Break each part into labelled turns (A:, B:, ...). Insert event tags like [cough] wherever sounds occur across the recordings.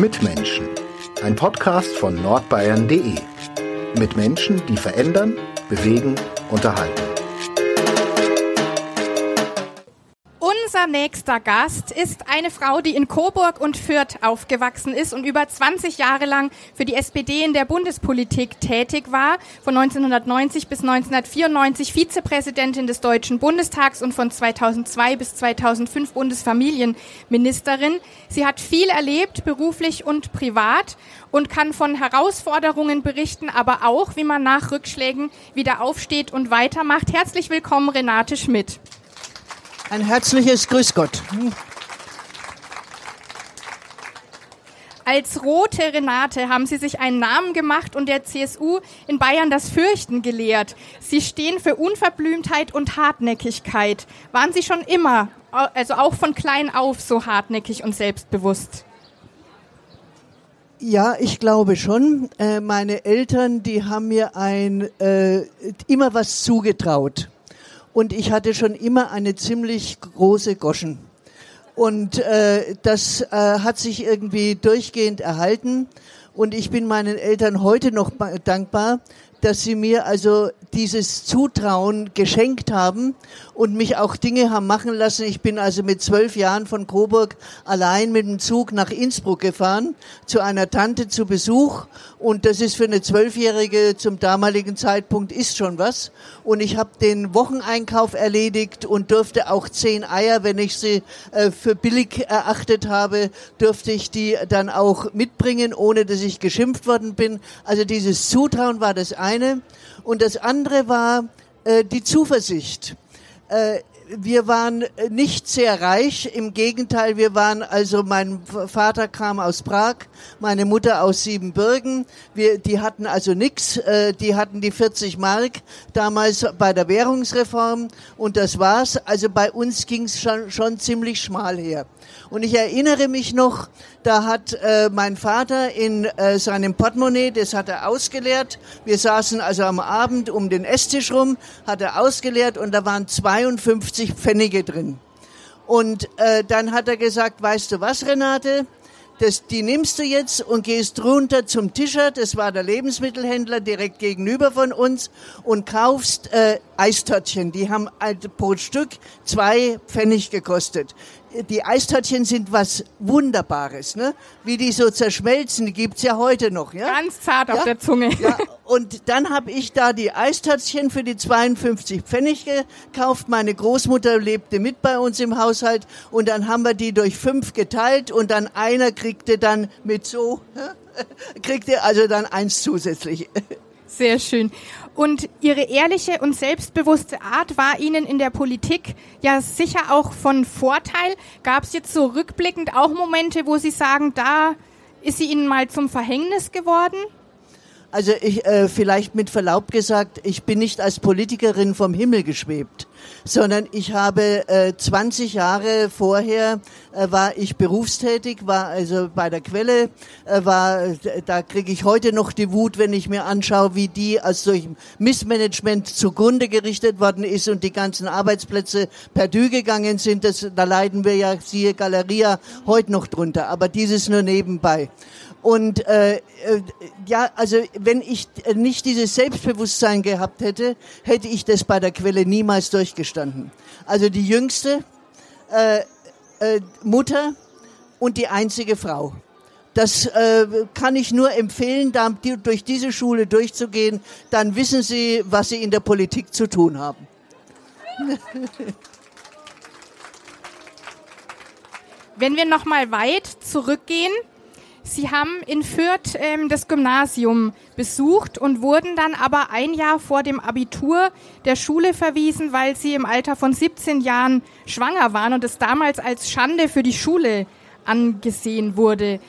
A: Mitmenschen. Ein Podcast von nordbayern.de. Mit Menschen, die verändern, bewegen, unterhalten.
B: Unser nächster Gast ist eine Frau, die in Coburg und Fürth aufgewachsen ist und über 20 Jahre lang für die SPD in der Bundespolitik tätig war, von 1990 bis 1994 Vizepräsidentin des Deutschen Bundestags und von 2002 bis 2005 Bundesfamilienministerin. Sie hat viel erlebt, beruflich und privat und kann von Herausforderungen berichten, aber auch, wie man nach Rückschlägen wieder aufsteht und weitermacht. Herzlich willkommen, Renate Schmidt.
C: Ein herzliches Grüß Gott.
B: Als rote Renate haben Sie sich einen Namen gemacht und der CSU in Bayern das Fürchten gelehrt. Sie stehen für Unverblümtheit und Hartnäckigkeit. Waren Sie schon immer, also auch von klein auf, so hartnäckig und selbstbewusst?
C: Ja, ich glaube schon. Äh, meine Eltern, die haben mir ein, äh, immer was zugetraut und ich hatte schon immer eine ziemlich große Goschen. Und äh, das äh, hat sich irgendwie durchgehend erhalten. Und ich bin meinen Eltern heute noch dankbar, dass sie mir also dieses Zutrauen geschenkt haben und mich auch Dinge haben machen lassen. Ich bin also mit zwölf Jahren von Coburg allein mit dem Zug nach Innsbruck gefahren, zu einer Tante zu Besuch. Und das ist für eine Zwölfjährige zum damaligen Zeitpunkt ist schon was. Und ich habe den Wocheneinkauf erledigt und durfte auch zehn Eier, wenn ich sie äh, für billig erachtet habe, durfte ich die dann auch mitbringen, ohne dass ich geschimpft worden bin. Also dieses Zutrauen war das eine. Und das andere war äh, die Zuversicht. Äh, wir waren nicht sehr reich, im Gegenteil, wir waren also, mein Vater kam aus Prag, meine Mutter aus Siebenbürgen, wir, die hatten also nix, äh, die hatten die 40 Mark damals bei der Währungsreform und das war's. Also bei uns ging's schon, schon ziemlich schmal her. Und ich erinnere mich noch, da hat äh, mein Vater in äh, seinem Portemonnaie, das hat er ausgeleert. Wir saßen also am Abend um den Esstisch rum, hat er ausgeleert und da waren 52 Pfennige drin. Und äh, dann hat er gesagt, weißt du was, Renate? Das, die nimmst du jetzt und gehst runter zum Tischer, das war der Lebensmittelhändler direkt gegenüber von uns, und kaufst äh, Eistörtchen. Die haben pro Stück zwei Pfennig gekostet die Eistörtchen sind was Wunderbares, ne? Wie die so zerschmelzen, die gibt's ja heute noch, ja?
B: Ganz zart
C: ja?
B: auf der Zunge.
C: Ja, und dann habe ich da die Eistörtchen für die 52 Pfennig gekauft. Meine Großmutter lebte mit bei uns im Haushalt und dann haben wir die durch fünf geteilt und dann einer kriegte dann mit so, [laughs] kriegte also dann eins zusätzlich.
B: Sehr schön. Und Ihre ehrliche und selbstbewusste Art war Ihnen in der Politik ja sicher auch von Vorteil. Gab es jetzt so rückblickend auch Momente, wo Sie sagen, da ist sie Ihnen mal zum Verhängnis geworden?
C: Also ich, äh, vielleicht mit Verlaub gesagt, ich bin nicht als Politikerin vom Himmel geschwebt, sondern ich habe äh, 20 Jahre vorher äh, war ich berufstätig, war also bei der Quelle, äh, war da kriege ich heute noch die Wut, wenn ich mir anschaue, wie die als durch Missmanagement zugrunde gerichtet worden ist und die ganzen Arbeitsplätze perdu gegangen sind. Das, da leiden wir ja, siehe Galeria, heute noch drunter. Aber dieses nur nebenbei. Und äh, äh, ja, also wenn ich nicht dieses Selbstbewusstsein gehabt hätte, hätte ich das bei der Quelle niemals durchgestanden. Also die jüngste äh, äh, Mutter und die einzige Frau. Das äh, kann ich nur empfehlen, da, durch diese Schule durchzugehen. Dann wissen Sie, was Sie in der Politik zu tun haben.
B: Wenn wir noch mal weit zurückgehen, Sie haben in Fürth ähm, das Gymnasium besucht und wurden dann aber ein Jahr vor dem Abitur der Schule verwiesen, weil Sie im Alter von 17 Jahren schwanger waren und es damals als Schande für die Schule angesehen wurde.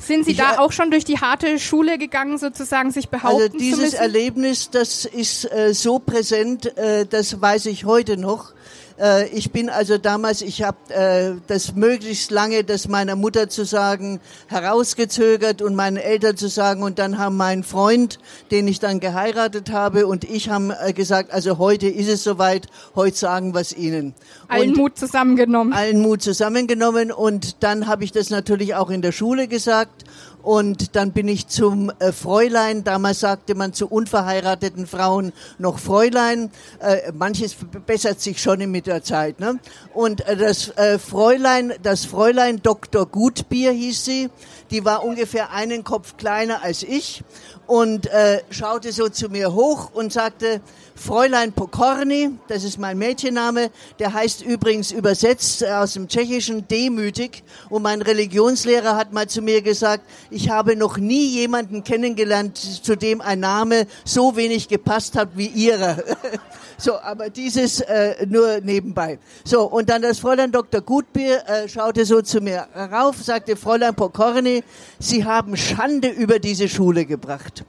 B: Sind Sie ich, da auch schon durch die harte Schule gegangen, sozusagen sich behaupten
C: Also dieses Erlebnis, das ist äh, so präsent, äh, das weiß ich heute noch. Äh, ich bin also damals, ich habe äh, das möglichst lange, das meiner Mutter zu sagen, herausgezögert und meinen Eltern zu sagen. Und dann haben mein Freund, den ich dann geheiratet habe, und ich haben äh, gesagt, also heute ist es soweit, heute sagen wir es Ihnen.
B: Allen und Mut zusammengenommen.
C: Allen Mut zusammengenommen. Und dann habe ich das natürlich auch in der Schule gesagt. Und dann bin ich zum äh, Fräulein. Damals sagte man zu unverheirateten Frauen noch Fräulein. Äh, manches bessert sich schon mit der Zeit. Ne? Und äh, das äh, Fräulein, das Fräulein Dr. Gutbier hieß sie. Die war ungefähr einen Kopf kleiner als ich und äh, schaute so zu mir hoch und sagte, Fräulein Pokorny, das ist mein Mädchenname, der heißt übrigens übersetzt aus dem Tschechischen demütig. Und mein Religionslehrer hat mal zu mir gesagt, ich habe noch nie jemanden kennengelernt, zu dem ein Name so wenig gepasst hat wie ihrer. [laughs] so, aber dieses äh, nur nebenbei. So, und dann das Fräulein Dr. Gutbier äh, schaute so zu mir rauf, sagte Fräulein Pokorny, Sie haben Schande über diese Schule gebracht.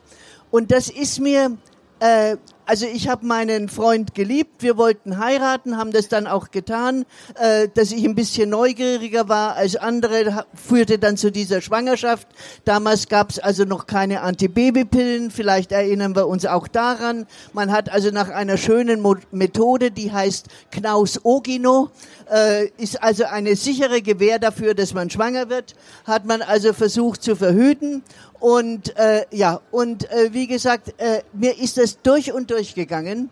C: Und das ist mir äh, also ich habe meinen Freund geliebt, wir wollten heiraten, haben das dann auch getan. Äh, dass ich ein bisschen neugieriger war als andere, führte dann zu dieser Schwangerschaft. Damals gab es also noch keine Antibabypillen, vielleicht erinnern wir uns auch daran. Man hat also nach einer schönen Mo Methode, die heißt Knaus-Ogino, äh, ist also eine sichere Gewähr dafür, dass man schwanger wird, hat man also versucht zu verhüten. Und äh, ja, und äh, wie gesagt, äh, mir ist das durch und durch gegangen.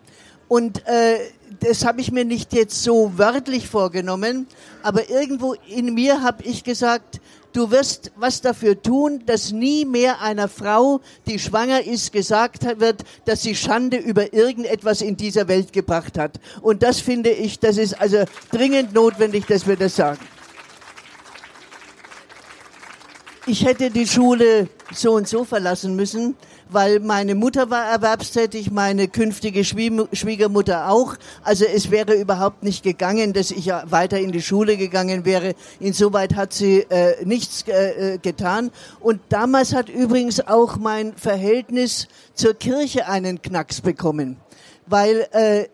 C: Und äh, das habe ich mir nicht jetzt so wörtlich vorgenommen, aber irgendwo in mir habe ich gesagt, du wirst was dafür tun, dass nie mehr einer Frau, die schwanger ist, gesagt wird, dass sie Schande über irgendetwas in dieser Welt gebracht hat. Und das finde ich, das ist also dringend notwendig, dass wir das sagen. Ich hätte die Schule so und so verlassen müssen, weil meine Mutter war erwerbstätig, meine künftige Schwiegermutter auch. Also es wäre überhaupt nicht gegangen, dass ich weiter in die Schule gegangen wäre. Insoweit hat sie äh, nichts äh, äh getan. Und damals hat übrigens auch mein Verhältnis zur Kirche einen Knacks bekommen weil äh,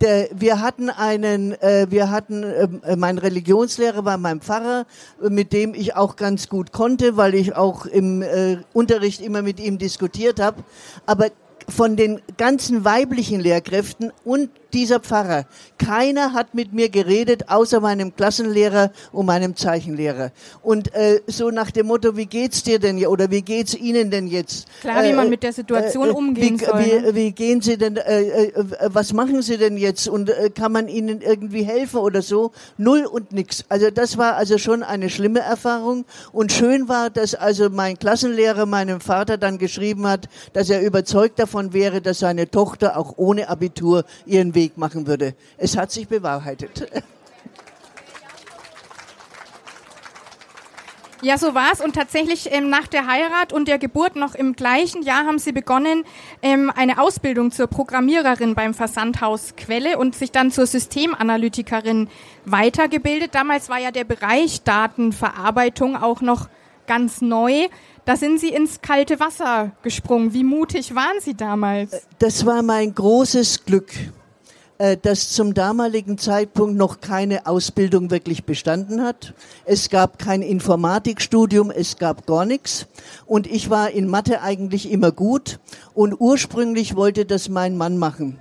C: der, wir hatten einen, äh, wir hatten, äh, mein Religionslehrer war mein Pfarrer, mit dem ich auch ganz gut konnte, weil ich auch im äh, Unterricht immer mit ihm diskutiert habe. Aber von den ganzen weiblichen Lehrkräften und dieser Pfarrer. Keiner hat mit mir geredet, außer meinem Klassenlehrer und meinem Zeichenlehrer. Und äh, so nach dem Motto, wie geht's dir denn oder wie geht's Ihnen denn jetzt?
B: Klar, wie man äh, mit der Situation äh, umgehen
C: wie,
B: soll.
C: Wie, ne? wie gehen Sie denn, äh, äh, was machen Sie denn jetzt und äh, kann man Ihnen irgendwie helfen oder so? Null und nix. Also das war also schon eine schlimme Erfahrung und schön war, dass also mein Klassenlehrer meinem Vater dann geschrieben hat, dass er überzeugt davon wäre, dass seine Tochter auch ohne Abitur ihren Weg Weg machen würde. Es hat sich bewahrheitet.
B: Ja, so war es. Und tatsächlich ähm, nach der Heirat und der Geburt noch im gleichen Jahr haben sie begonnen, ähm, eine Ausbildung zur Programmiererin beim Versandhaus Quelle und sich dann zur Systemanalytikerin weitergebildet. Damals war ja der Bereich Datenverarbeitung auch noch ganz neu. Da sind Sie ins kalte Wasser gesprungen. Wie mutig waren Sie damals?
C: Das war mein großes Glück. Äh, das zum damaligen Zeitpunkt noch keine Ausbildung wirklich bestanden hat. Es gab kein Informatikstudium, es gab gar nichts. Und ich war in Mathe eigentlich immer gut. Und ursprünglich wollte das mein Mann machen.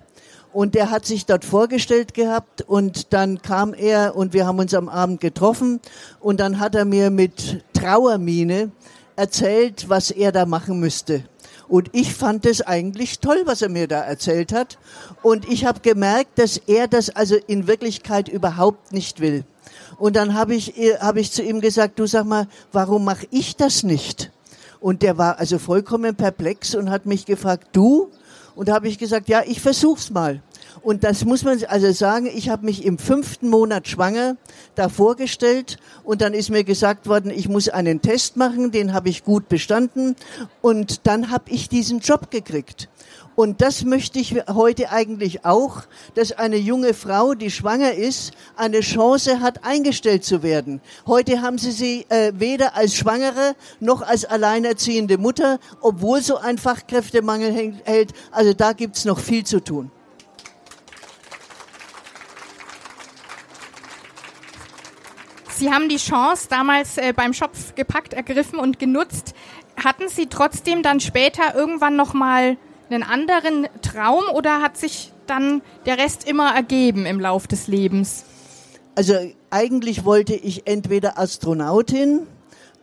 C: Und der hat sich dort vorgestellt gehabt und dann kam er und wir haben uns am Abend getroffen und dann hat er mir mit Trauermine erzählt, was er da machen müsste. Und ich fand es eigentlich toll, was er mir da erzählt hat. Und ich habe gemerkt, dass er das also in Wirklichkeit überhaupt nicht will. Und dann habe ich, hab ich zu ihm gesagt, du sag mal, warum mache ich das nicht? Und der war also vollkommen perplex und hat mich gefragt, du? Und da habe ich gesagt, ja, ich versuch's mal. Und das muss man also sagen, ich habe mich im fünften Monat schwanger da vorgestellt und dann ist mir gesagt worden, ich muss einen Test machen, den habe ich gut bestanden und dann habe ich diesen Job gekriegt. Und das möchte ich heute eigentlich auch, dass eine junge Frau, die schwanger ist, eine Chance hat, eingestellt zu werden. Heute haben sie sie äh, weder als Schwangere noch als alleinerziehende Mutter, obwohl so ein Fachkräftemangel hält. Also da gibt's noch viel zu tun.
B: Sie haben die Chance damals äh, beim Schopf gepackt, ergriffen und genutzt. Hatten Sie trotzdem dann später irgendwann noch mal einen anderen Traum oder hat sich dann der Rest immer ergeben im Lauf des Lebens?
C: Also eigentlich wollte ich entweder Astronautin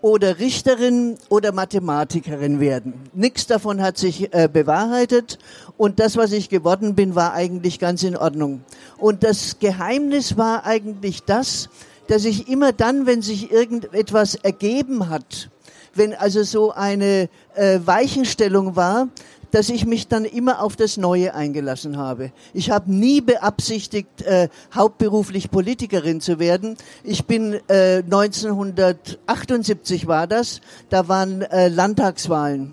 C: oder Richterin oder Mathematikerin werden. Nichts davon hat sich äh, bewahrheitet und das, was ich geworden bin, war eigentlich ganz in Ordnung. Und das Geheimnis war eigentlich das, dass ich immer dann, wenn sich irgendetwas ergeben hat, wenn also so eine äh, Weichenstellung war, dass ich mich dann immer auf das Neue eingelassen habe. Ich habe nie beabsichtigt, äh, hauptberuflich Politikerin zu werden. Ich bin äh, 1978 war das, da waren äh, Landtagswahlen.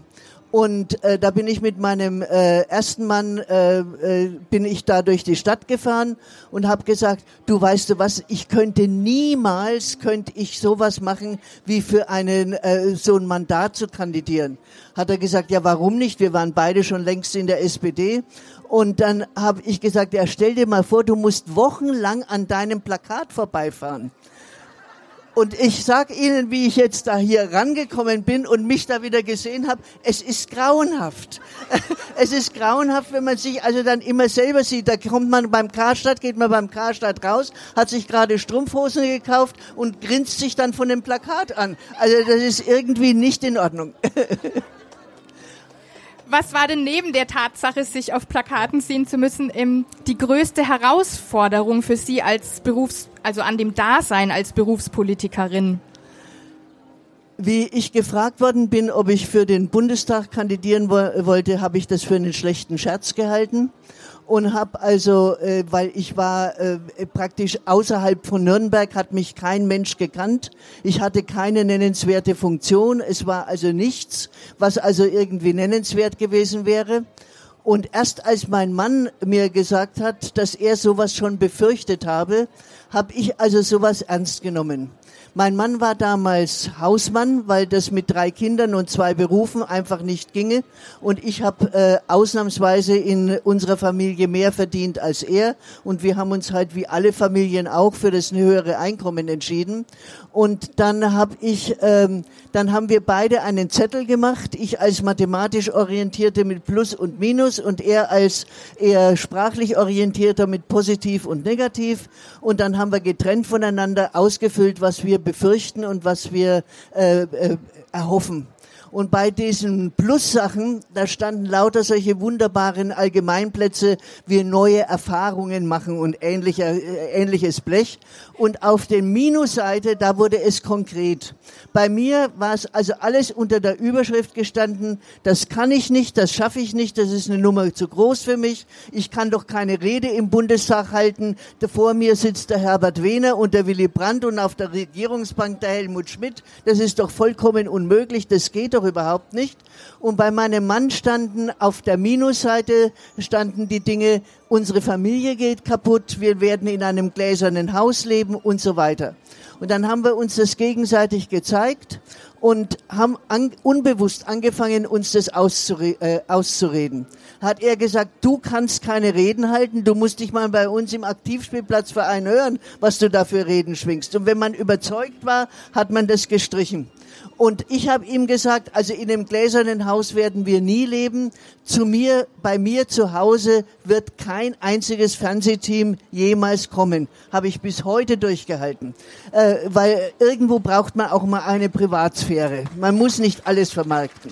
C: Und äh, da bin ich mit meinem äh, ersten Mann, äh, äh, bin ich da durch die Stadt gefahren und habe gesagt, du weißt du was, ich könnte niemals, könnte ich sowas machen, wie für einen äh, so ein Mandat zu kandidieren. Hat er gesagt, ja warum nicht, wir waren beide schon längst in der SPD. Und dann habe ich gesagt, ja stell dir mal vor, du musst wochenlang an deinem Plakat vorbeifahren. Und ich sage Ihnen, wie ich jetzt da hier rangekommen bin und mich da wieder gesehen habe, es ist grauenhaft. [laughs] es ist grauenhaft, wenn man sich also dann immer selber sieht. Da kommt man beim Karstadt, geht man beim Karstadt raus, hat sich gerade Strumpfhosen gekauft und grinst sich dann von dem Plakat an. Also das ist irgendwie nicht in Ordnung. [laughs]
B: Was war denn neben der Tatsache, sich auf Plakaten sehen zu müssen, die größte Herausforderung für Sie als Berufs-, also an dem Dasein als Berufspolitikerin?
C: Wie ich gefragt worden bin, ob ich für den Bundestag kandidieren wo wollte, habe ich das für einen schlechten Scherz gehalten und habe also, äh, weil ich war äh, praktisch außerhalb von Nürnberg, hat mich kein Mensch gekannt. Ich hatte keine nennenswerte Funktion. Es war also nichts, was also irgendwie nennenswert gewesen wäre. Und erst als mein Mann mir gesagt hat, dass er sowas schon befürchtet habe, habe ich also sowas ernst genommen. Mein Mann war damals Hausmann, weil das mit drei Kindern und zwei Berufen einfach nicht ginge. Und ich habe äh, ausnahmsweise in unserer Familie mehr verdient als er. Und wir haben uns halt wie alle Familien auch für das höhere Einkommen entschieden. Und dann habe ich, ähm, dann haben wir beide einen Zettel gemacht. Ich als mathematisch orientierte mit Plus und Minus und er als eher sprachlich orientierter mit Positiv und Negativ. Und dann haben wir getrennt voneinander ausgefüllt, was wir befürchten und was wir äh, äh, erhoffen. Und bei diesen Plus-Sachen, da standen lauter solche wunderbaren Allgemeinplätze wie neue Erfahrungen machen und ähnlicher, äh, ähnliches Blech. Und auf der Minusseite, da wurde es konkret. Bei mir war es also alles unter der Überschrift gestanden, das kann ich nicht, das schaffe ich nicht, das ist eine Nummer zu groß für mich. Ich kann doch keine Rede im Bundestag halten. Vor mir sitzt der Herbert Wehner und der Willy Brandt und auf der Regierungsbank der Helmut Schmidt. Das ist doch vollkommen unmöglich, das geht doch überhaupt nicht. Und bei meinem Mann standen auf der Minusseite standen die Dinge, unsere Familie geht kaputt, wir werden in einem gläsernen Haus leben und so weiter. Und dann haben wir uns das gegenseitig gezeigt und haben an, unbewusst angefangen, uns das auszure äh, auszureden. Hat er gesagt, du kannst keine Reden halten, du musst dich mal bei uns im Aktivspielplatzverein hören, was du da für Reden schwingst. Und wenn man überzeugt war, hat man das gestrichen. Und ich habe ihm gesagt, also in dem gläsernen Haus werden wir nie leben. Zu mir, bei mir zu Hause wird kein einziges Fernsehteam jemals kommen. Habe ich bis heute durchgehalten. Äh, weil irgendwo braucht man auch mal eine Privatsphäre. Man muss nicht alles vermarkten.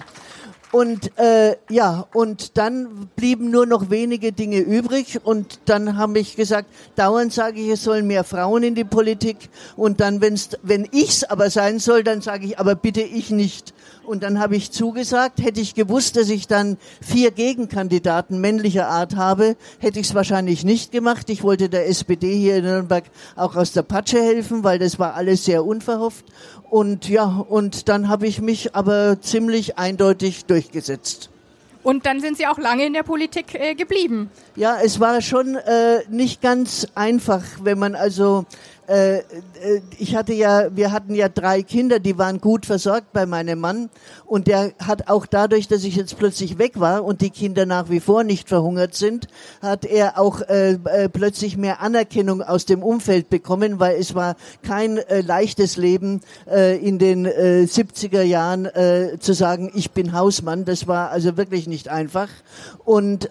C: Und äh, ja, und dann blieben nur noch wenige Dinge übrig und dann habe ich gesagt, dauernd sage ich, es sollen mehr Frauen in die Politik und dann, wenn's, wenn ich's aber sein soll, dann sage ich, aber bitte ich nicht. Und dann habe ich zugesagt, hätte ich gewusst, dass ich dann vier Gegenkandidaten männlicher Art habe, hätte ich es wahrscheinlich nicht gemacht. Ich wollte der SPD hier in Nürnberg auch aus der Patsche helfen, weil das war alles sehr unverhofft. Und ja, und dann habe ich mich aber ziemlich eindeutig durchgesetzt.
B: Und dann sind Sie auch lange in der Politik äh, geblieben.
C: Ja, es war schon äh, nicht ganz einfach, wenn man also äh, äh, ich hatte ja, wir hatten ja drei Kinder, die waren gut versorgt bei meinem Mann und der hat auch dadurch, dass ich jetzt plötzlich weg war und die Kinder nach wie vor nicht verhungert sind, hat er auch äh, äh, plötzlich mehr Anerkennung aus dem Umfeld bekommen, weil es war kein äh, leichtes Leben äh, in den äh, 70er Jahren zu sagen, ich bin Hausmann. Das war also wirklich nicht einfach. Und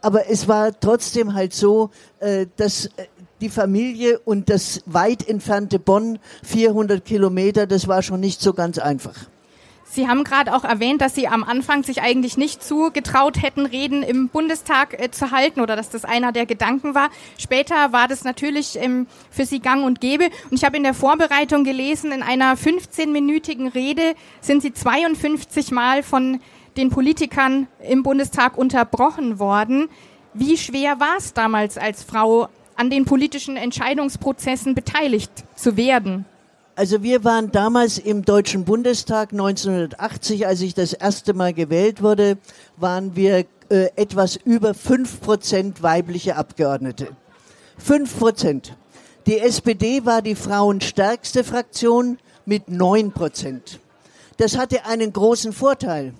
C: aber es war trotzdem halt so, dass die Familie und das weit entfernte Bonn, 400 Kilometer, das war schon nicht so ganz einfach.
B: Sie haben gerade auch erwähnt, dass Sie am Anfang sich eigentlich nicht zugetraut hätten, Reden im Bundestag äh, zu halten oder dass das einer der Gedanken war. Später war das natürlich ähm, für Sie gang und gäbe. Und ich habe in der Vorbereitung gelesen, in einer 15-minütigen Rede sind Sie 52 Mal von den Politikern im Bundestag unterbrochen worden. Wie schwer war es damals als Frau an den politischen Entscheidungsprozessen beteiligt zu werden?
C: Also wir waren damals im Deutschen Bundestag 1980, als ich das erste Mal gewählt wurde, waren wir äh, etwas über fünf Prozent weibliche Abgeordnete. Fünf Prozent. Die SPD war die frauenstärkste Fraktion mit neun Prozent. Das hatte einen großen Vorteil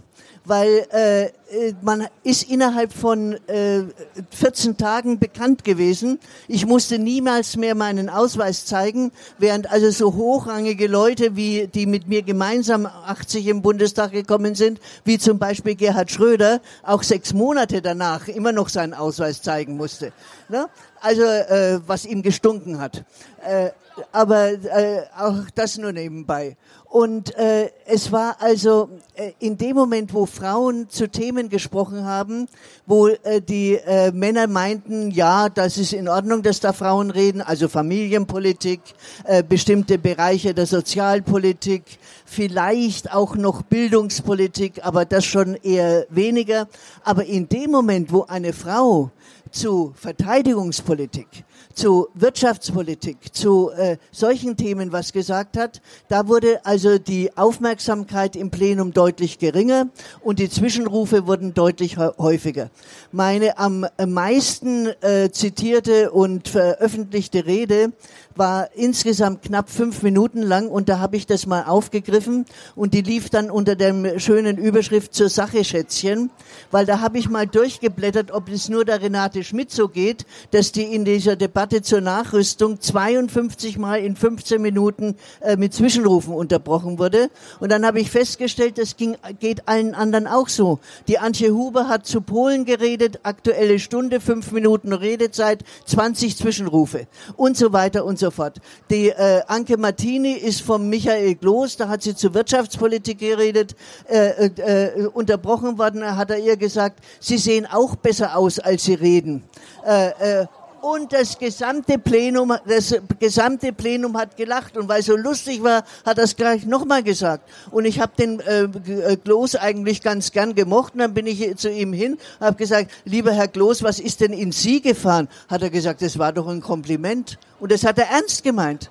C: weil äh, äh, man ist innerhalb von äh, 14 Tagen bekannt gewesen. Ich musste niemals mehr meinen Ausweis zeigen, während also so hochrangige Leute, wie die mit mir gemeinsam 80 im Bundestag gekommen sind, wie zum Beispiel Gerhard Schröder, auch sechs Monate danach immer noch seinen Ausweis zeigen musste. Ne? Also äh, was ihm gestunken hat. Äh, aber äh, auch das nur nebenbei. Und äh, es war also äh, in dem Moment, wo Frauen zu Themen gesprochen haben, wo äh, die äh, Männer meinten, ja, das ist in Ordnung, dass da Frauen reden, also Familienpolitik, äh, bestimmte Bereiche der Sozialpolitik, vielleicht auch noch Bildungspolitik, aber das schon eher weniger. Aber in dem Moment, wo eine Frau zu Verteidigungspolitik, zu Wirtschaftspolitik, zu äh, solchen Themen was gesagt hat. Da wurde also die Aufmerksamkeit im Plenum deutlich geringer und die Zwischenrufe wurden deutlich häufiger. Meine am meisten äh, zitierte und veröffentlichte Rede war insgesamt knapp fünf Minuten lang und da habe ich das mal aufgegriffen und die lief dann unter der schönen Überschrift zur Sache Schätzchen, weil da habe ich mal durchgeblättert, ob es nur der Renate Schmidt so geht, dass die in dieser Debatte zur Nachrüstung 52 Mal in 15 Minuten äh, mit Zwischenrufen unterbrochen wurde und dann habe ich festgestellt, das ging, geht allen anderen auch so. Die Antje Huber hat zu Polen geredet, aktuelle Stunde, fünf Minuten Redezeit, 20 Zwischenrufe und so weiter und so fort. Die äh, Anke Martini ist vom Michael Gloß, da hat sie zur Wirtschaftspolitik geredet, äh, äh, äh unterbrochen worden, hat er ihr gesagt, Sie sehen auch besser aus, als Sie reden. Äh, äh, und das gesamte Plenum, das gesamte Plenum hat gelacht und weil es so lustig war, hat es gleich nochmal gesagt. Und ich habe den äh, Gloß eigentlich ganz gern gemocht und dann bin ich zu ihm hin, habe gesagt, lieber Herr Gloß, was ist denn in Sie gefahren? Hat er gesagt, das war doch ein Kompliment und das hat er ernst gemeint.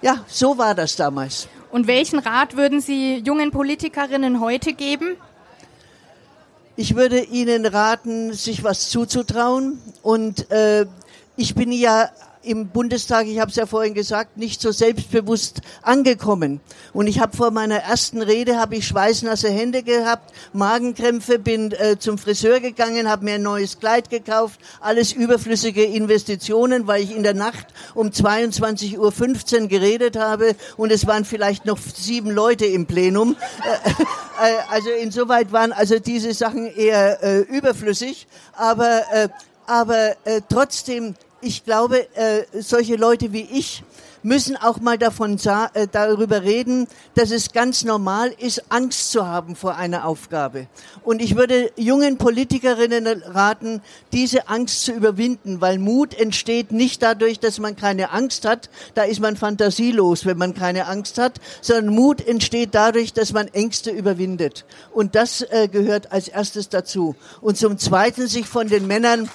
C: Ja, so war das damals.
B: Und welchen Rat würden Sie jungen Politikerinnen heute geben?
C: Ich würde Ihnen raten, sich was zuzutrauen. Und äh, ich bin ja im Bundestag, ich habe es ja vorhin gesagt, nicht so selbstbewusst angekommen. Und ich habe vor meiner ersten Rede habe ich schweißnasse Hände gehabt, Magenkrämpfe, bin äh, zum Friseur gegangen, habe mir ein neues Kleid gekauft, alles überflüssige Investitionen, weil ich in der Nacht um 22.15 Uhr geredet habe und es waren vielleicht noch sieben Leute im Plenum. Äh, äh, also insoweit waren also diese Sachen eher äh, überflüssig, aber äh, aber äh, trotzdem ich glaube, äh, solche Leute wie ich müssen auch mal davon äh, darüber reden, dass es ganz normal ist, Angst zu haben vor einer Aufgabe. Und ich würde jungen Politikerinnen raten, diese Angst zu überwinden, weil Mut entsteht nicht dadurch, dass man keine Angst hat, da ist man fantasielos, wenn man keine Angst hat, sondern Mut entsteht dadurch, dass man Ängste überwindet. Und das äh, gehört als erstes dazu. Und zum Zweiten sich von den Männern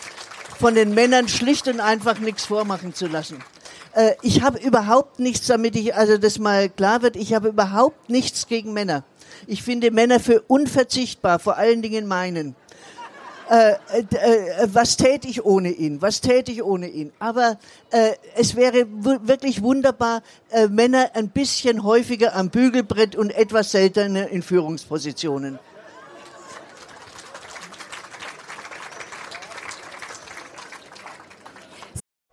C: von den Männern schlicht und einfach nichts vormachen zu lassen. Äh, ich habe überhaupt nichts, damit ich, also das mal klar wird, ich habe überhaupt nichts gegen Männer. Ich finde Männer für unverzichtbar, vor allen Dingen meinen. Äh, äh, äh, was täte ich ohne ihn? Was täte ich ohne ihn? Aber äh, es wäre wirklich wunderbar, äh, Männer ein bisschen häufiger am Bügelbrett und etwas seltener in Führungspositionen.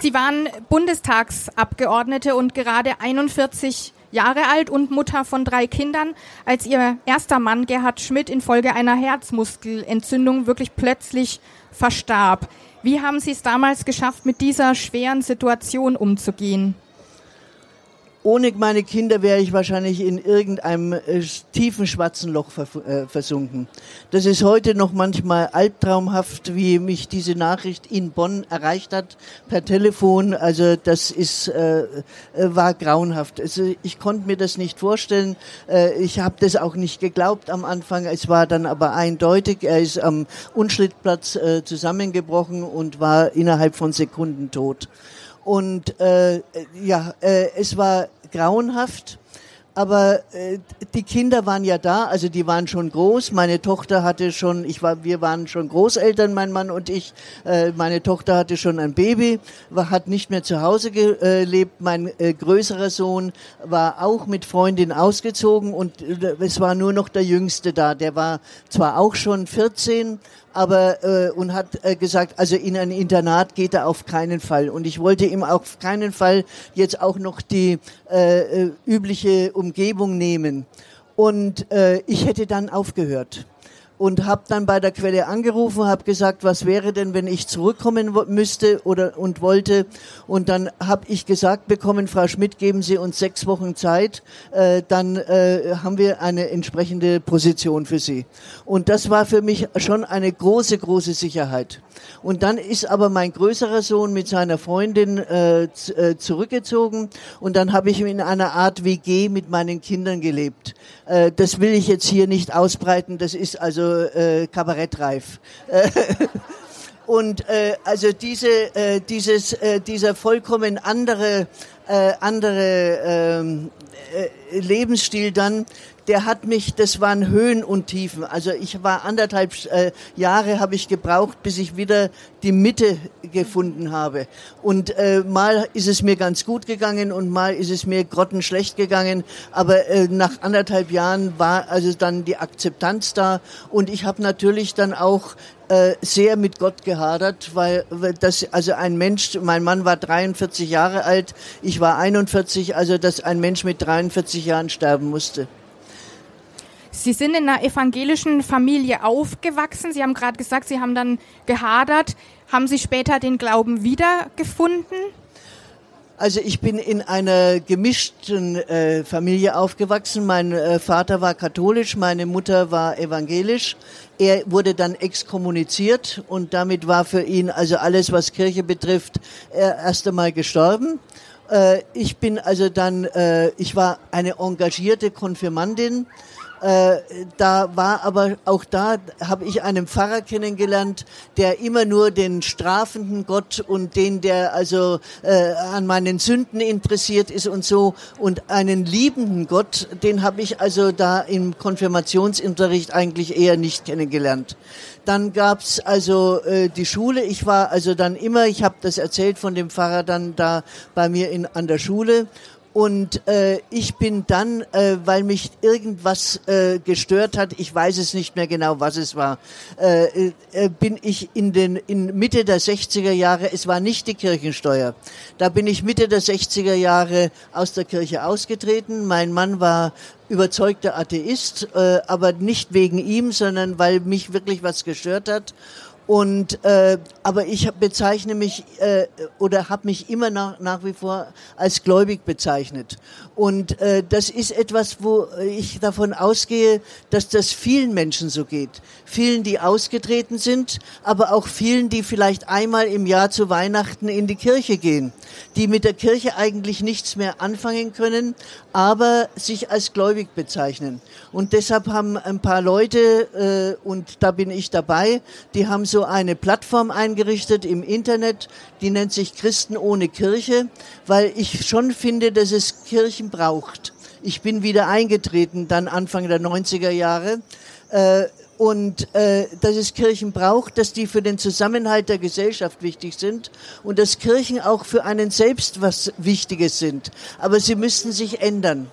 B: Sie waren Bundestagsabgeordnete und gerade 41 Jahre alt und Mutter von drei Kindern, als ihr erster Mann Gerhard Schmidt infolge einer Herzmuskelentzündung wirklich plötzlich verstarb. Wie haben Sie es damals geschafft, mit dieser schweren Situation umzugehen?
C: Ohne meine Kinder wäre ich wahrscheinlich in irgendeinem äh, tiefen schwarzen Loch äh, versunken. Das ist heute noch manchmal albtraumhaft, wie mich diese Nachricht in Bonn erreicht hat per Telefon. Also das ist äh, äh war grauenhaft. Also ich konnte mir das nicht vorstellen. Äh, ich habe das auch nicht geglaubt am Anfang. Es war dann aber eindeutig. Er ist am Unschlittplatz äh, zusammengebrochen und war innerhalb von Sekunden tot. Und äh, ja, äh, es war grauenhaft. Aber äh, die Kinder waren ja da, also die waren schon groß. Meine Tochter hatte schon, ich war, wir waren schon Großeltern, mein Mann und ich. Äh, meine Tochter hatte schon ein Baby, war, hat nicht mehr zu Hause gelebt. Mein äh, größerer Sohn war auch mit Freundin ausgezogen und äh, es war nur noch der Jüngste da. Der war zwar auch schon 14, aber äh, und hat äh, gesagt, also in ein Internat geht er auf keinen Fall. Und ich wollte ihm auf keinen Fall jetzt auch noch die äh, äh übliche Umgebung nehmen. Und äh, ich hätte dann aufgehört und habe dann bei der Quelle angerufen, habe gesagt, was wäre denn, wenn ich zurückkommen müsste oder und wollte. Und dann habe ich gesagt bekommen, Frau Schmidt, geben Sie uns sechs Wochen Zeit, äh, dann äh, haben wir eine entsprechende Position für Sie. Und das war für mich schon eine große, große Sicherheit. Und dann ist aber mein größerer Sohn mit seiner Freundin äh, äh, zurückgezogen und dann habe ich in einer Art WG mit meinen Kindern gelebt. Äh, das will ich jetzt hier nicht ausbreiten, das ist also äh, kabarettreif. [laughs] und äh, also diese, äh, dieses, äh, dieser vollkommen andere, äh, andere ähm, äh, Lebensstil dann, der hat mich, das waren Höhen und Tiefen. Also ich war anderthalb äh, Jahre habe ich gebraucht, bis ich wieder die Mitte gefunden habe. Und äh, mal ist es mir ganz gut gegangen und mal ist es mir grottenschlecht gegangen. Aber äh, nach anderthalb Jahren war also dann die Akzeptanz da und ich habe natürlich dann auch äh, sehr mit Gott gehadert, weil das also ein Mensch, mein Mann war 43 Jahre alt, ich war 41, also dass ein Mensch mit 43 Jahren sterben musste.
B: Sie sind in einer evangelischen Familie aufgewachsen. Sie haben gerade gesagt, Sie haben dann gehadert. Haben Sie später den Glauben wiedergefunden?
C: Also ich bin in einer gemischten äh, Familie aufgewachsen. Mein äh, Vater war katholisch, meine Mutter war evangelisch. Er wurde dann exkommuniziert und damit war für ihn also alles, was Kirche betrifft, äh, erst einmal gestorben. Äh, ich bin also dann, äh, ich war eine engagierte Konfirmandin äh, da war aber auch da habe ich einen Pfarrer kennengelernt, der immer nur den strafenden Gott und den, der also äh, an meinen Sünden interessiert ist und so und einen liebenden Gott, den habe ich also da im Konfirmationsunterricht eigentlich eher nicht kennengelernt. Dann gab's also äh, die Schule. Ich war also dann immer, ich habe das erzählt von dem Pfarrer dann da bei mir in, an der Schule Und äh, ich bin dann, äh, weil mich irgendwas äh, gestört hat, ich weiß es nicht mehr genau, was es war, äh, äh, bin ich in den in Mitte der 60er Jahre, es war nicht die Kirchensteuer, da bin ich Mitte der 60er Jahre aus der Kirche ausgetreten. Mein Mann war überzeugter Atheist, äh, aber nicht wegen ihm, sondern weil mich wirklich was gestört hat. Und äh, aber ich bezeichne mich äh, oder habe mich immer nach, nach wie vor als gläubig bezeichnet. Und äh, das ist etwas, wo ich davon ausgehe, dass das vielen Menschen so geht. Vielen, die ausgetreten sind, aber auch vielen, die vielleicht einmal im Jahr zu Weihnachten in die Kirche gehen, die mit der Kirche eigentlich nichts mehr anfangen können, aber sich als gläubig bezeichnen. Und deshalb haben ein paar Leute, äh, und da bin ich dabei, die haben so eine Plattform eingerichtet im Internet, die nennt sich Christen ohne Kirche, weil ich schon finde, dass es Kirchen braucht. Ich bin wieder eingetreten, dann Anfang der 90er Jahre. Äh, und äh, dass es Kirchen braucht, dass die für den Zusammenhalt der Gesellschaft wichtig sind und dass Kirchen auch für einen selbst was Wichtiges sind. Aber sie müssten sich ändern.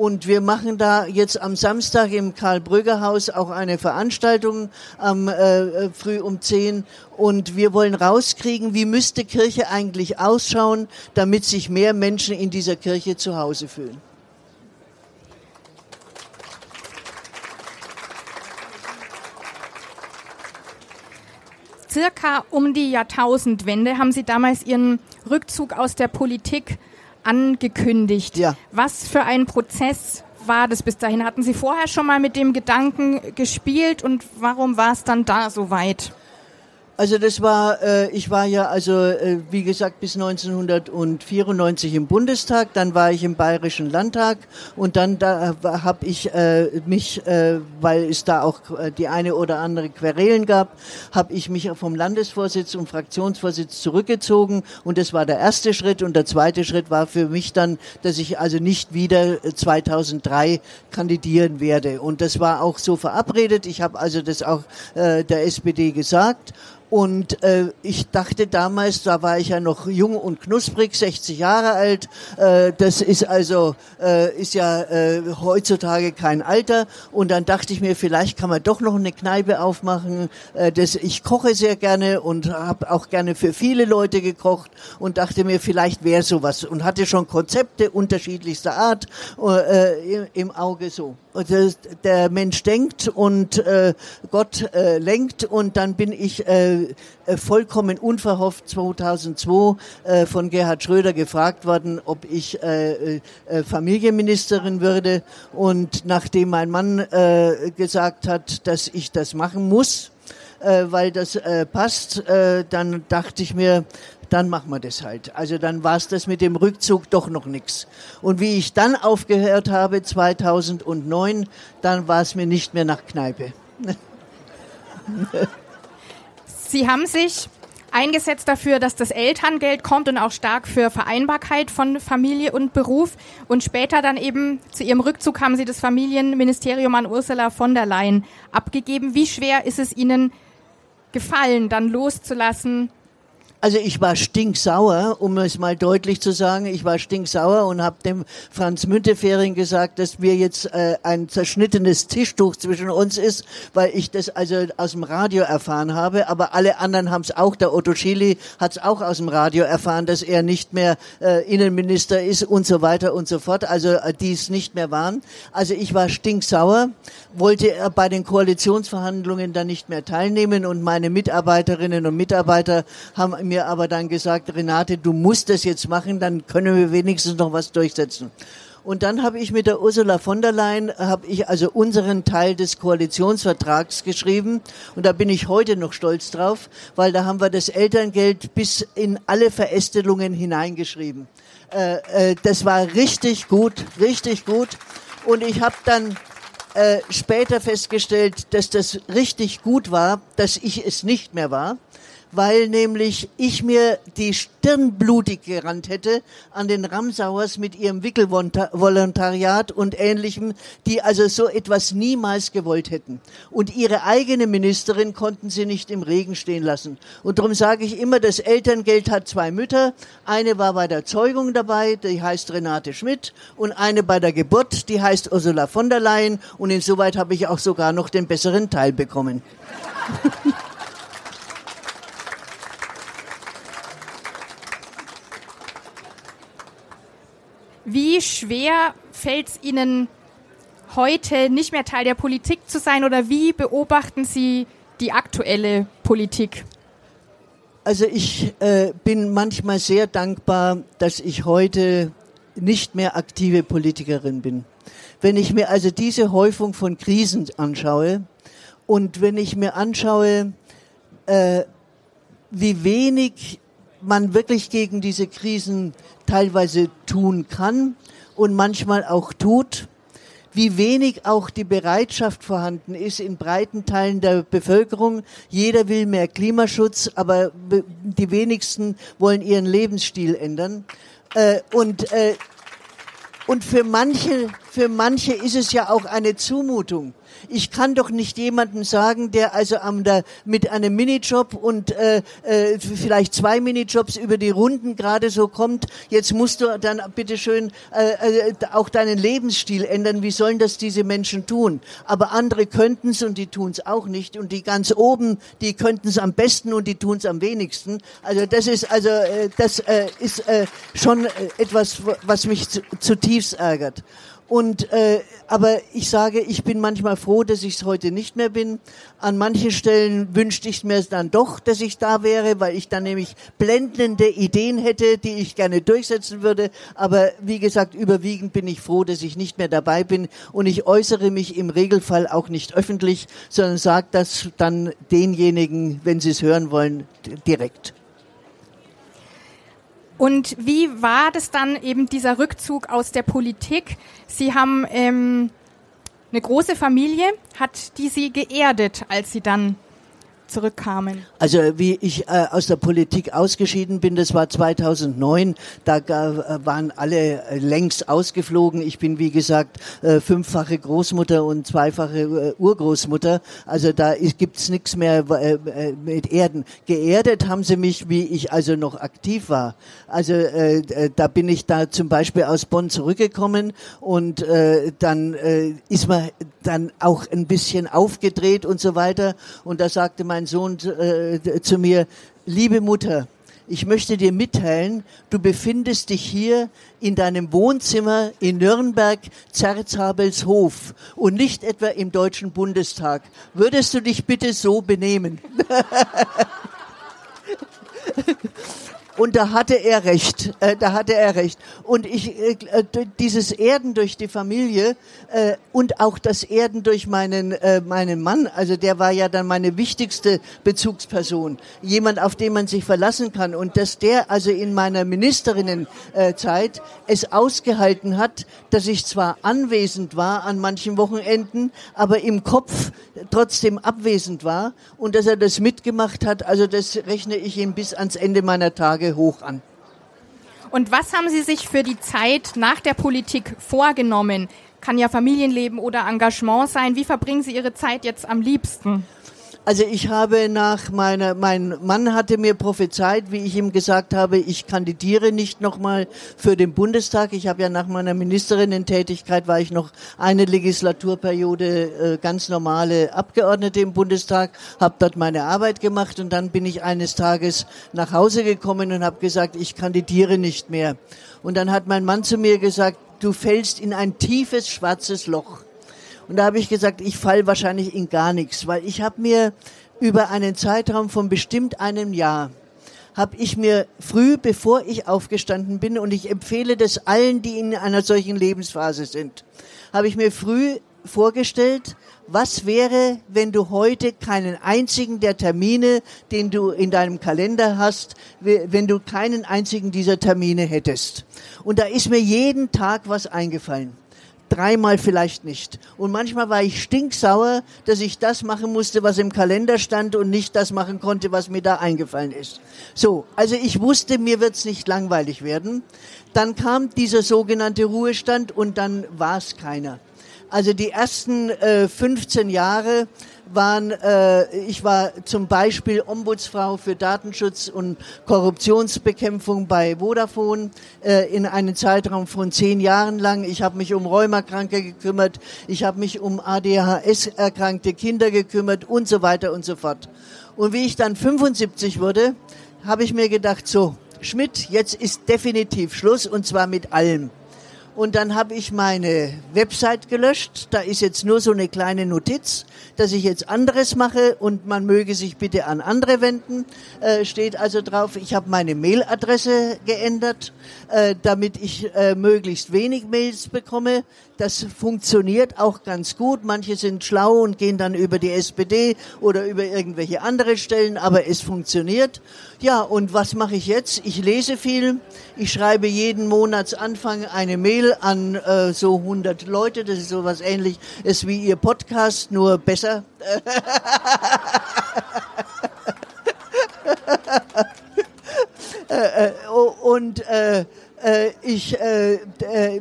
C: Und wir machen da jetzt am Samstag im Karl-Brügger-Haus auch eine Veranstaltung am äh, früh um 10. Und wir wollen rauskriegen, wie müsste Kirche eigentlich ausschauen, damit sich mehr Menschen in dieser Kirche zu Hause fühlen.
B: Circa um die Jahrtausendwende haben Sie damals Ihren Rückzug aus der Politik angekündigt. Ja. Was für ein Prozess war das bis dahin? Hatten Sie vorher schon mal mit dem Gedanken gespielt und warum war es dann da so weit?
C: Also das war, äh, ich war ja also äh, wie gesagt bis 1994 im Bundestag, dann war ich im Bayerischen Landtag und dann da habe ich äh, mich, äh, weil es da auch äh, die eine oder andere Querelen gab, habe ich mich vom Landesvorsitz und Fraktionsvorsitz zurückgezogen und das war der erste Schritt und der zweite Schritt war für mich dann, dass ich also nicht wieder 2003 kandidieren werde und das war auch so verabredet. Ich habe also das auch äh, der SPD gesagt und äh, ich dachte damals, da war ich ja noch jung und knusprig, 60 Jahre alt. Äh, das ist also äh, ist ja äh, heutzutage kein Alter. Und dann dachte ich mir, vielleicht kann man doch noch eine Kneipe aufmachen. Äh, das, ich koche sehr gerne und habe auch gerne für viele Leute gekocht und dachte mir, vielleicht wäre sowas und hatte schon Konzepte unterschiedlichster Art äh, im Auge so. Das, der Mensch denkt und äh, Gott äh, lenkt und dann bin ich äh, äh, vollkommen unverhofft 2002 äh, von Gerhard Schröder gefragt worden, ob ich äh, äh, Familienministerin würde. Und nachdem mein Mann äh, gesagt hat, dass ich das machen muss, äh, weil das äh, passt, äh, dann dachte ich mir, dann machen wir das halt. Also dann war es das mit dem Rückzug doch noch nichts. Und wie ich dann aufgehört habe, 2009, dann war es mir nicht mehr nach Kneipe. [laughs]
B: Sie haben sich eingesetzt dafür, dass das Elterngeld kommt und auch stark für Vereinbarkeit von Familie und Beruf. Und später dann eben zu Ihrem Rückzug haben Sie das Familienministerium an Ursula von der Leyen abgegeben. Wie schwer ist es Ihnen gefallen, dann loszulassen
C: also ich war stinksauer, um es mal deutlich zu sagen. Ich war stinksauer und habe dem Franz Müntefering gesagt, dass wir jetzt äh, ein zerschnittenes Tischtuch zwischen uns ist, weil ich das also aus dem Radio erfahren habe. Aber alle anderen haben es auch. Der Otto Schily hat es auch aus dem Radio erfahren, dass er nicht mehr äh, Innenminister ist und so weiter und so fort. Also äh, die es nicht mehr waren. Also ich war stinksauer, wollte äh, bei den Koalitionsverhandlungen dann nicht mehr teilnehmen und meine Mitarbeiterinnen und Mitarbeiter haben mir aber dann gesagt, Renate, du musst das jetzt machen, dann können wir wenigstens noch was durchsetzen. Und dann habe ich mit der Ursula von der Leyen, habe ich also unseren Teil des Koalitionsvertrags geschrieben. Und da bin ich heute noch stolz drauf, weil da haben wir das Elterngeld bis in alle Verästelungen hineingeschrieben. Äh, äh, das war richtig gut, richtig gut. Und ich habe dann äh, später festgestellt, dass das richtig gut war, dass ich es nicht mehr war weil nämlich ich mir die Stirn blutig gerannt hätte an den Ramsauers mit ihrem Wickelvolontariat und Ähnlichem, die also so etwas niemals gewollt hätten. Und ihre eigene Ministerin konnten sie nicht im Regen stehen lassen. Und darum sage ich immer, das Elterngeld hat zwei Mütter. Eine war bei der Zeugung dabei, die heißt Renate Schmidt, und eine bei der Geburt, die heißt Ursula von der Leyen. Und insoweit habe ich auch sogar noch den besseren Teil bekommen. [laughs]
B: Wie schwer fällt es Ihnen heute nicht mehr Teil der Politik zu sein oder wie beobachten Sie die aktuelle Politik?
C: Also ich äh, bin manchmal sehr dankbar, dass ich heute nicht mehr aktive Politikerin bin. Wenn ich mir also diese Häufung von Krisen anschaue und wenn ich mir anschaue, äh, wie wenig man wirklich gegen diese Krisen teilweise tun kann und manchmal auch tut, wie wenig auch die Bereitschaft vorhanden ist in breiten Teilen der Bevölkerung. Jeder will mehr Klimaschutz, aber die wenigsten wollen ihren Lebensstil ändern. Äh, und, äh, und für manche, für manche ist es ja auch eine Zumutung. Ich kann doch nicht jemandem sagen, der also am, da, mit einem Minijob und äh, äh, vielleicht zwei Minijobs über die Runden gerade so kommt, jetzt musst du dann bitteschön äh, äh, auch deinen Lebensstil ändern. Wie sollen das diese Menschen tun? Aber andere könnten es und die tun es auch nicht. Und die ganz oben, die könnten es am besten und die tun es am wenigsten. Also das ist also äh, das äh, ist äh, schon äh, etwas, was mich zutiefst ärgert. Und äh, aber ich sage, ich bin manchmal froh, dass ich es heute nicht mehr bin. An manchen Stellen wünschte ich mir dann doch, dass ich da wäre, weil ich dann nämlich blendende Ideen hätte, die ich gerne durchsetzen würde. Aber wie gesagt, überwiegend bin ich froh, dass ich nicht mehr dabei bin. Und ich äußere mich im Regelfall auch nicht öffentlich, sondern sage das dann denjenigen, wenn sie es hören wollen, direkt.
B: Und wie war das dann eben dieser Rückzug aus der Politik? Sie haben ähm, eine große Familie, hat die Sie geerdet, als Sie dann zurückkamen?
C: Also wie ich äh, aus der Politik ausgeschieden bin, das war 2009, da äh, waren alle äh, längst ausgeflogen. Ich bin wie gesagt äh, fünffache Großmutter und zweifache äh, Urgroßmutter. Also da gibt's nichts mehr äh, mit Erden. Geerdet haben sie mich, wie ich also noch aktiv war. Also da bin ich da zum Beispiel aus Bonn zurückgekommen und dann ist man dann auch ein bisschen aufgedreht und so weiter. Und da sagte mein Sohn äh, zu mir, liebe Mutter, ich möchte dir mitteilen, du befindest dich hier in deinem Wohnzimmer in Nürnberg, Zerzhabelshof und nicht etwa im Deutschen Bundestag. Würdest du dich bitte so benehmen? [laughs] Und da hatte er recht. Äh, da hatte er recht. Und ich, äh, äh, dieses Erden durch die Familie äh, und auch das Erden durch meinen, äh, meinen Mann, also der war ja dann meine wichtigste Bezugsperson. Jemand, auf den man sich verlassen kann. Und dass der also in meiner Ministerinnenzeit es ausgehalten hat, dass ich zwar anwesend war an manchen Wochenenden, aber im Kopf trotzdem abwesend war und dass er das mitgemacht hat, also das rechne ich ihm bis ans Ende meiner Tage hoch an.
B: Und was haben Sie sich für die Zeit nach der Politik vorgenommen? Kann ja Familienleben oder Engagement sein. Wie verbringen Sie Ihre Zeit jetzt am liebsten?
C: Also ich habe nach meiner, mein Mann hatte mir prophezeit, wie ich ihm gesagt habe, ich kandidiere nicht nochmal für den Bundestag. Ich habe ja nach meiner Ministerinnen-Tätigkeit war ich noch eine Legislaturperiode äh, ganz normale Abgeordnete im Bundestag, habe dort meine Arbeit gemacht und dann bin ich eines Tages nach Hause gekommen und habe gesagt, ich kandidiere nicht mehr. Und dann hat mein Mann zu mir gesagt, du fällst in ein tiefes schwarzes Loch. Und da habe ich gesagt, ich fall wahrscheinlich in gar nichts, weil ich habe mir über einen Zeitraum von bestimmt einem Jahr habe ich mir früh, bevor ich aufgestanden bin, und ich empfehle das allen, die in einer solchen Lebensphase sind, habe ich mir früh vorgestellt, was wäre, wenn du heute keinen einzigen der Termine, den du in deinem Kalender hast, wenn du keinen einzigen dieser Termine hättest. Und da ist mir jeden Tag was eingefallen dreimal vielleicht nicht. Und manchmal war ich stinksauer, dass ich das machen musste, was im Kalender stand und nicht das machen konnte, was mir da eingefallen ist. So, also ich wusste, mir wird's nicht langweilig werden. Dann kam dieser sogenannte Ruhestand und dann war's keiner. Also die ersten äh, 15 Jahre waren, äh, ich war zum Beispiel Ombudsfrau für Datenschutz und Korruptionsbekämpfung bei Vodafone äh, in einem Zeitraum von zehn Jahren lang. Ich habe mich um Rheumakranke gekümmert, ich habe mich um ADHS-erkrankte Kinder gekümmert und so weiter und so fort. Und wie ich dann 75 wurde, habe ich mir gedacht, so, Schmidt, jetzt ist definitiv Schluss und zwar mit allem. Und dann habe ich meine Website gelöscht. Da ist jetzt nur so eine kleine Notiz, dass ich jetzt anderes mache und man möge sich bitte an andere wenden. Äh, steht also drauf. Ich habe meine Mailadresse geändert, äh, damit ich äh, möglichst wenig Mails bekomme. Das funktioniert auch ganz gut. Manche sind schlau und gehen dann über die SPD oder über irgendwelche andere Stellen, aber es funktioniert. Ja, und was mache ich jetzt? Ich lese viel. Ich schreibe jeden Monatsanfang eine Mail an äh, so 100 Leute. Das ist sowas ähnliches wie Ihr Podcast, nur besser. [laughs] Äh, äh, und äh, äh, ich, äh,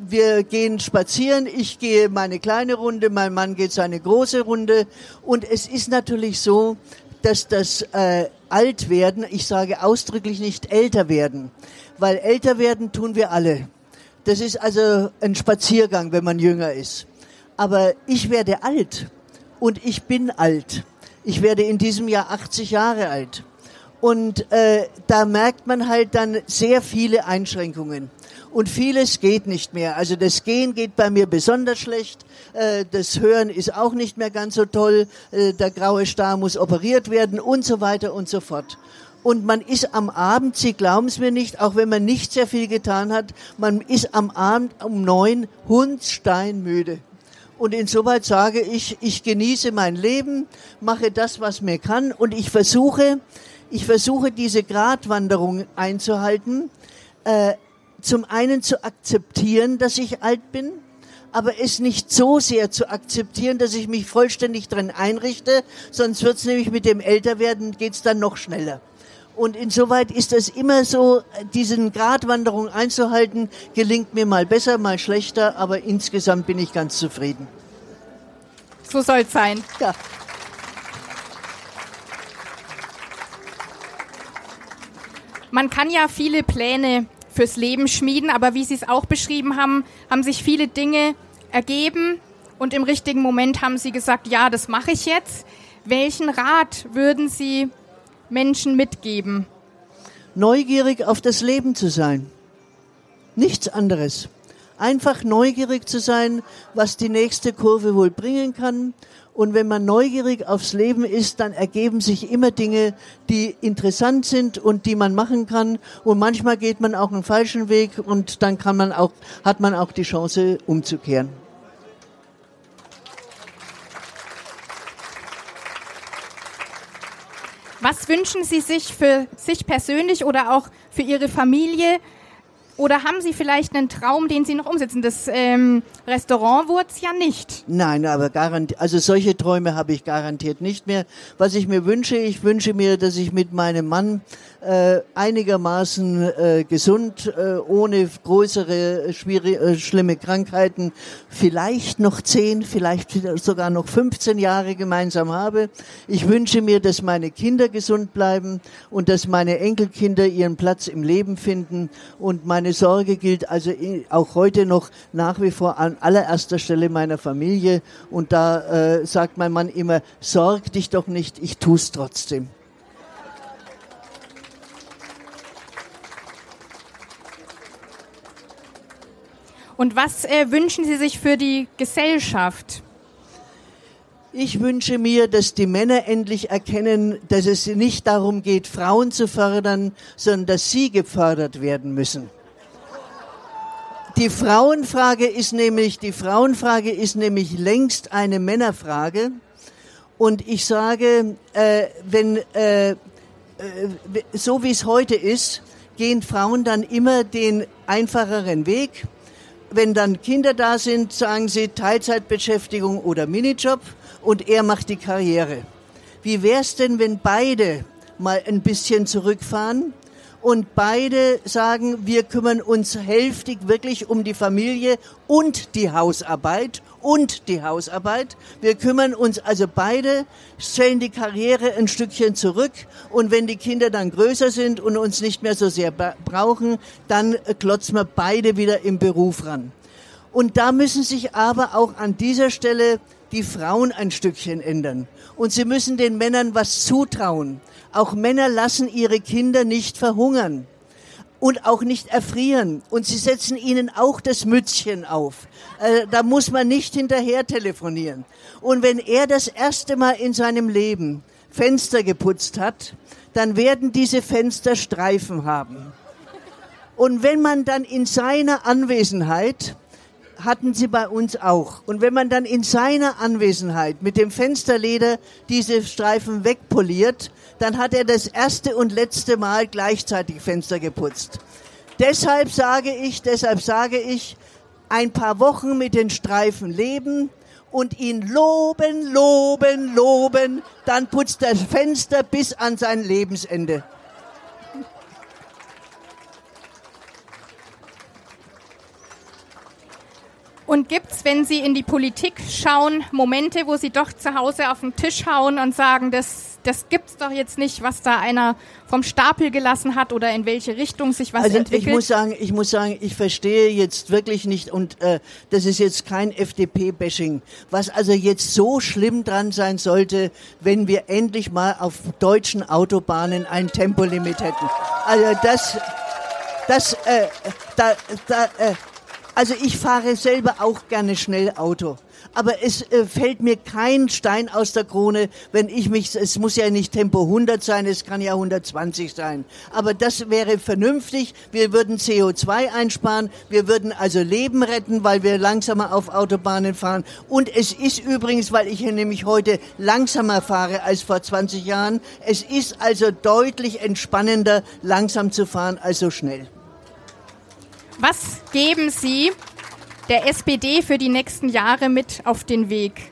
C: wir gehen spazieren, ich gehe meine kleine Runde, mein Mann geht seine große Runde. Und es ist natürlich so, dass das äh, Altwerden, ich sage ausdrücklich nicht älter werden, weil älter werden tun wir alle. Das ist also ein Spaziergang, wenn man jünger ist. Aber ich werde alt und ich bin alt. Ich werde in diesem Jahr 80 Jahre alt. Und äh, da merkt man halt dann sehr viele Einschränkungen. Und vieles geht nicht mehr. Also das Gehen geht bei mir besonders schlecht. Äh, das Hören ist auch nicht mehr ganz so toll. Äh, der graue Star muss operiert werden und so weiter und so fort. Und man ist am Abend, Sie glauben es mir nicht, auch wenn man nicht sehr viel getan hat, man ist am Abend um neun hundsteinmüde. Und insoweit sage ich, ich genieße mein Leben, mache das, was mir kann und ich versuche, ich versuche diese Gratwanderung einzuhalten, äh, zum einen zu akzeptieren, dass ich alt bin, aber es nicht so sehr zu akzeptieren, dass ich mich vollständig dran einrichte, sonst wird es nämlich mit dem Älterwerden geht's dann noch schneller. Und insoweit ist es immer so, diesen Gratwanderung einzuhalten, gelingt mir mal besser, mal schlechter, aber insgesamt bin ich ganz zufrieden.
B: So soll es sein. Ja. Man kann ja viele Pläne fürs Leben schmieden, aber wie Sie es auch beschrieben haben, haben sich viele Dinge ergeben und im richtigen Moment haben Sie gesagt, ja, das mache ich jetzt. Welchen Rat würden Sie Menschen mitgeben?
C: Neugierig auf das Leben zu sein. Nichts anderes. Einfach neugierig zu sein, was die nächste Kurve wohl bringen kann und wenn man neugierig aufs Leben ist, dann ergeben sich immer Dinge, die interessant sind und die man machen kann. Und manchmal geht man auch einen falschen Weg und dann kann man auch, hat man auch die Chance umzukehren.
B: Was wünschen Sie sich für sich persönlich oder auch für Ihre Familie oder haben Sie vielleicht einen Traum, den Sie noch umsetzen? Das ähm, Restaurant wurde es ja nicht.
C: Nein, aber garantiert, also solche Träume habe ich garantiert nicht mehr. Was ich mir wünsche, ich wünsche mir, dass ich mit meinem Mann äh, einigermaßen äh, gesund, äh, ohne größere, schwierige, äh, schlimme Krankheiten, vielleicht noch zehn, vielleicht sogar noch 15 Jahre gemeinsam habe. Ich wünsche mir, dass meine Kinder gesund bleiben und dass meine Enkelkinder ihren Platz im Leben finden. Und meine Sorge gilt also auch heute noch nach wie vor an allererster Stelle meiner Familie. Und da äh, sagt mein Mann immer, sorg dich doch nicht, ich tu's trotzdem.
B: Und was äh, wünschen Sie sich für die Gesellschaft?
C: Ich wünsche mir, dass die Männer endlich erkennen, dass es nicht darum geht, Frauen zu fördern, sondern dass sie gefördert werden müssen. Die Frauenfrage ist nämlich, die Frauenfrage ist nämlich längst eine Männerfrage. Und ich sage, äh, wenn, äh, äh, so wie es heute ist, gehen Frauen dann immer den einfacheren Weg wenn dann Kinder da sind, sagen sie Teilzeitbeschäftigung oder Minijob und er macht die Karriere. Wie wäre es denn, wenn beide mal ein bisschen zurückfahren und beide sagen, wir kümmern uns hälftig wirklich um die Familie und die Hausarbeit und die Hausarbeit. Wir kümmern uns also beide, stellen die Karriere ein Stückchen zurück und wenn die Kinder dann größer sind und uns nicht mehr so sehr brauchen, dann klotzen wir beide wieder im Beruf ran. Und da müssen sich aber auch an dieser Stelle die Frauen ein Stückchen ändern. Und sie müssen den Männern was zutrauen. Auch Männer lassen ihre Kinder nicht verhungern und auch nicht erfrieren. Und sie setzen ihnen auch das Mützchen auf. Äh, da muss man nicht hinterher telefonieren. Und wenn er das erste Mal in seinem Leben Fenster geputzt hat, dann werden diese Fenster Streifen haben. Und wenn man dann in seiner Anwesenheit hatten sie bei uns auch. Und wenn man dann in seiner Anwesenheit mit dem Fensterleder diese Streifen wegpoliert, dann hat er das erste und letzte Mal gleichzeitig Fenster geputzt. Deshalb sage ich, deshalb sage ich, ein paar Wochen mit den Streifen leben und ihn loben, loben, loben, dann putzt das Fenster bis an sein Lebensende.
B: Und gibt's, wenn Sie in die Politik schauen, Momente, wo Sie doch zu Hause auf den Tisch hauen und sagen, das, das gibt's doch jetzt nicht, was da einer vom Stapel gelassen hat oder in welche Richtung sich was
C: also
B: entwickelt?
C: Ich muss sagen, ich muss sagen, ich verstehe jetzt wirklich nicht und äh, das ist jetzt kein FDP-Bashing, was also jetzt so schlimm dran sein sollte, wenn wir endlich mal auf deutschen Autobahnen ein Tempolimit hätten. Also das, das, äh, da, da, äh, also ich fahre selber auch gerne schnell Auto. Aber es äh, fällt mir kein Stein aus der Krone, wenn ich mich, es muss ja nicht Tempo 100 sein, es kann ja 120 sein. Aber das wäre vernünftig. Wir würden CO2 einsparen. Wir würden also Leben retten, weil wir langsamer auf Autobahnen fahren. Und es ist übrigens, weil ich hier nämlich heute langsamer fahre als vor 20 Jahren, es ist also deutlich entspannender, langsam zu fahren als so schnell.
B: Was geben Sie der SPD für die nächsten Jahre mit auf den Weg?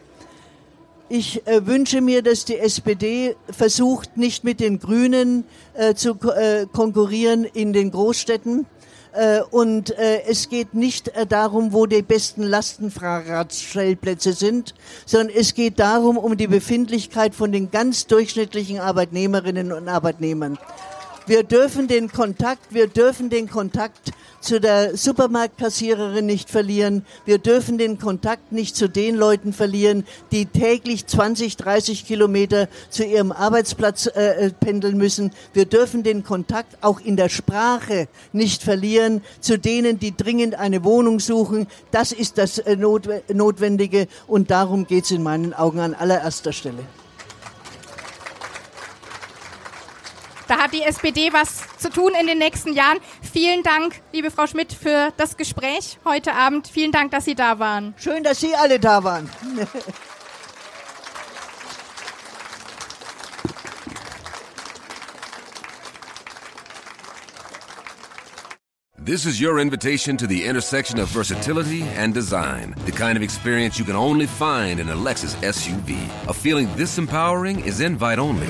C: Ich äh, wünsche mir, dass die SPD versucht, nicht mit den Grünen äh, zu äh, konkurrieren in den Großstädten. Äh, und äh, es geht nicht äh, darum, wo die besten Lastenfahrradstellplätze sind, sondern es geht darum, um die Befindlichkeit von den ganz durchschnittlichen Arbeitnehmerinnen und Arbeitnehmern. Wir dürfen den Kontakt, wir dürfen den Kontakt zu der Supermarktkassiererin nicht verlieren. Wir dürfen den Kontakt nicht zu den Leuten verlieren, die täglich 20, 30 Kilometer zu ihrem Arbeitsplatz äh, äh, pendeln müssen. Wir dürfen den Kontakt auch in der Sprache nicht verlieren zu denen, die dringend eine Wohnung suchen. Das ist das äh, Notwendige und darum geht es in meinen Augen an allererster Stelle.
B: Da hat die SPD was zu tun in den nächsten Jahren. Vielen Dank, liebe Frau Schmidt, für das Gespräch heute Abend. Vielen Dank, dass Sie da waren.
C: Schön, dass Sie alle da waren.
D: This is your invitation to the intersection of versatility and design. The kind of experience you can only find in a Lexus SUV. A feeling this empowering is invite only.